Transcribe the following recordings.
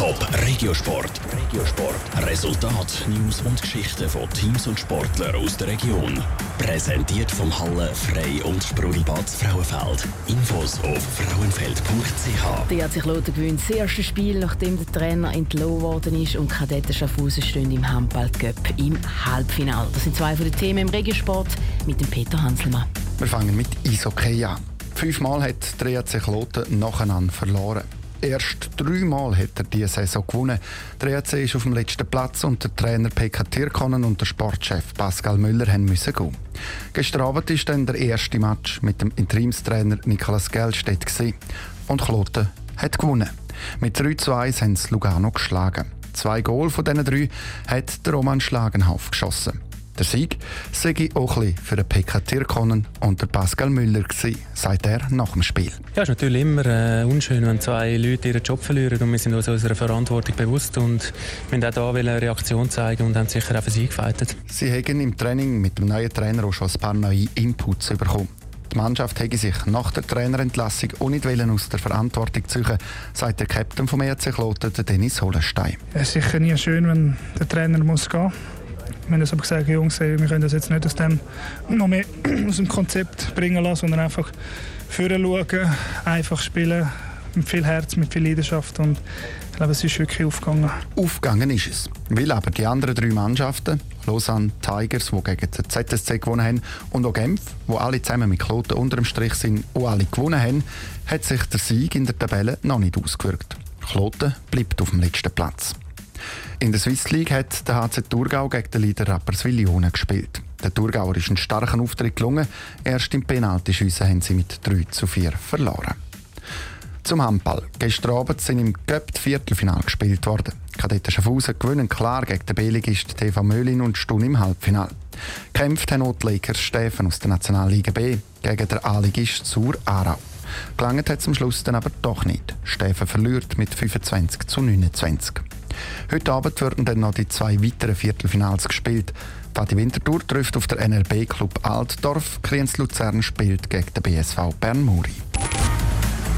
Top Regiosport. Regiosport. Resultat, News und Geschichten von Teams und Sportlern aus der Region. Präsentiert vom Halle Frei und Sprudelbad Frauenfeld. Infos auf frauenfeld.ch. Der hat sich Lothar gewinnt das erste Spiel, nachdem der Trainer entlohnt worden ist und Kadetten Schaffhausen stehen im Handball-Cup im Halbfinale. Das sind zwei von den Themen im Regiosport mit dem Peter Hanselmann. Wir fangen mit Eishockey an. Fünfmal hat der EAC Kloten nacheinander verloren. Erst dreimal hat er diese Saison gewonnen. Der EAC ist auf dem letzten Platz und der Trainer Pekka Tirkonen und der Sportchef Pascal Müller müssen gehen. Gestern Abend war dann der erste Match mit dem Interimstrainer Nikolaus Geldstedt und Kloten hat gewonnen. Mit 3 zu 1 haben sie Lugano geschlagen. Zwei Goal von diesen drei hat der Roman Schlagenhauf geschossen. Der Sieg sei auch ein für den PK Tirkonen und der Pascal Müller gewesen, sagt er nach dem Spiel. Ja, es ist natürlich immer äh, unschön, wenn zwei Leute ihren Job verlieren und wir sind uns unserer Verantwortung bewusst und wir auch hier eine Reaktion zeigen und haben sicher auch für sie gefeitet. Sie haben im Training mit dem neuen Trainer auch schon ein paar neue Inputs bekommen. Die Mannschaft hätte sich nach der Trainerentlassung auch nicht aus der Verantwortung ziehen sagt der Captain vom ERC Kloten, Dennis Holenstein. Es ist sicher nie schön, wenn der Trainer muss gehen muss. Wir haben aber gesagt, Jungs, wir können das jetzt nicht aus dem, noch mehr aus dem Konzept bringen lassen, sondern einfach vorher schauen, einfach spielen, mit viel Herz, mit viel Leidenschaft und ich glaube, es ist wirklich aufgegangen. Aufgegangen ist es, weil aber die anderen drei Mannschaften, Lausanne Tigers, die gegen den ZSC gewonnen haben, und auch Genf, wo alle zusammen mit Kloten unter dem Strich sind, auch alle gewonnen haben, hat sich der Sieg in der Tabelle noch nicht ausgewirkt. Kloten bleibt auf dem letzten Platz. In der Swiss League hat der HC Thurgau gegen den Leader Rapperswil Jona gespielt. Der Thurgauer ist einen starken Auftritt gelungen. Erst im Penaltyschiessen haben sie mit 3 zu 4 verloren. Zum Handball. Gestern Abend sind im Cup die Viertelfinale gespielt worden. Kadetten Schaffhausen gewinnen klar gegen den Beligist TV Möhlin und Stun im Halbfinale. Kämpft haben die Lakers Steffen aus der Nationalliga B gegen den A-Ligist Sur Aarau. Gelangt hat zum Schluss dann aber doch nicht. Steffen verliert mit 25 zu 29. Heute Abend werden dann noch die zwei weiteren Viertelfinals gespielt. Fadi Winterthur trifft auf der NRB Club Altdorf. Kriens Luzern spielt gegen den BSV Bern-Muri.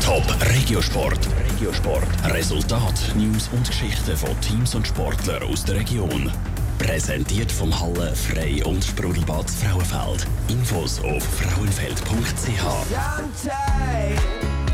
Top Regiosport. Regiosport. Resultat, News und Geschichten von Teams und Sportlern aus der Region. Präsentiert vom Halle Frei und Sprudelbad Frauenfeld. Infos auf frauenfeld.ch.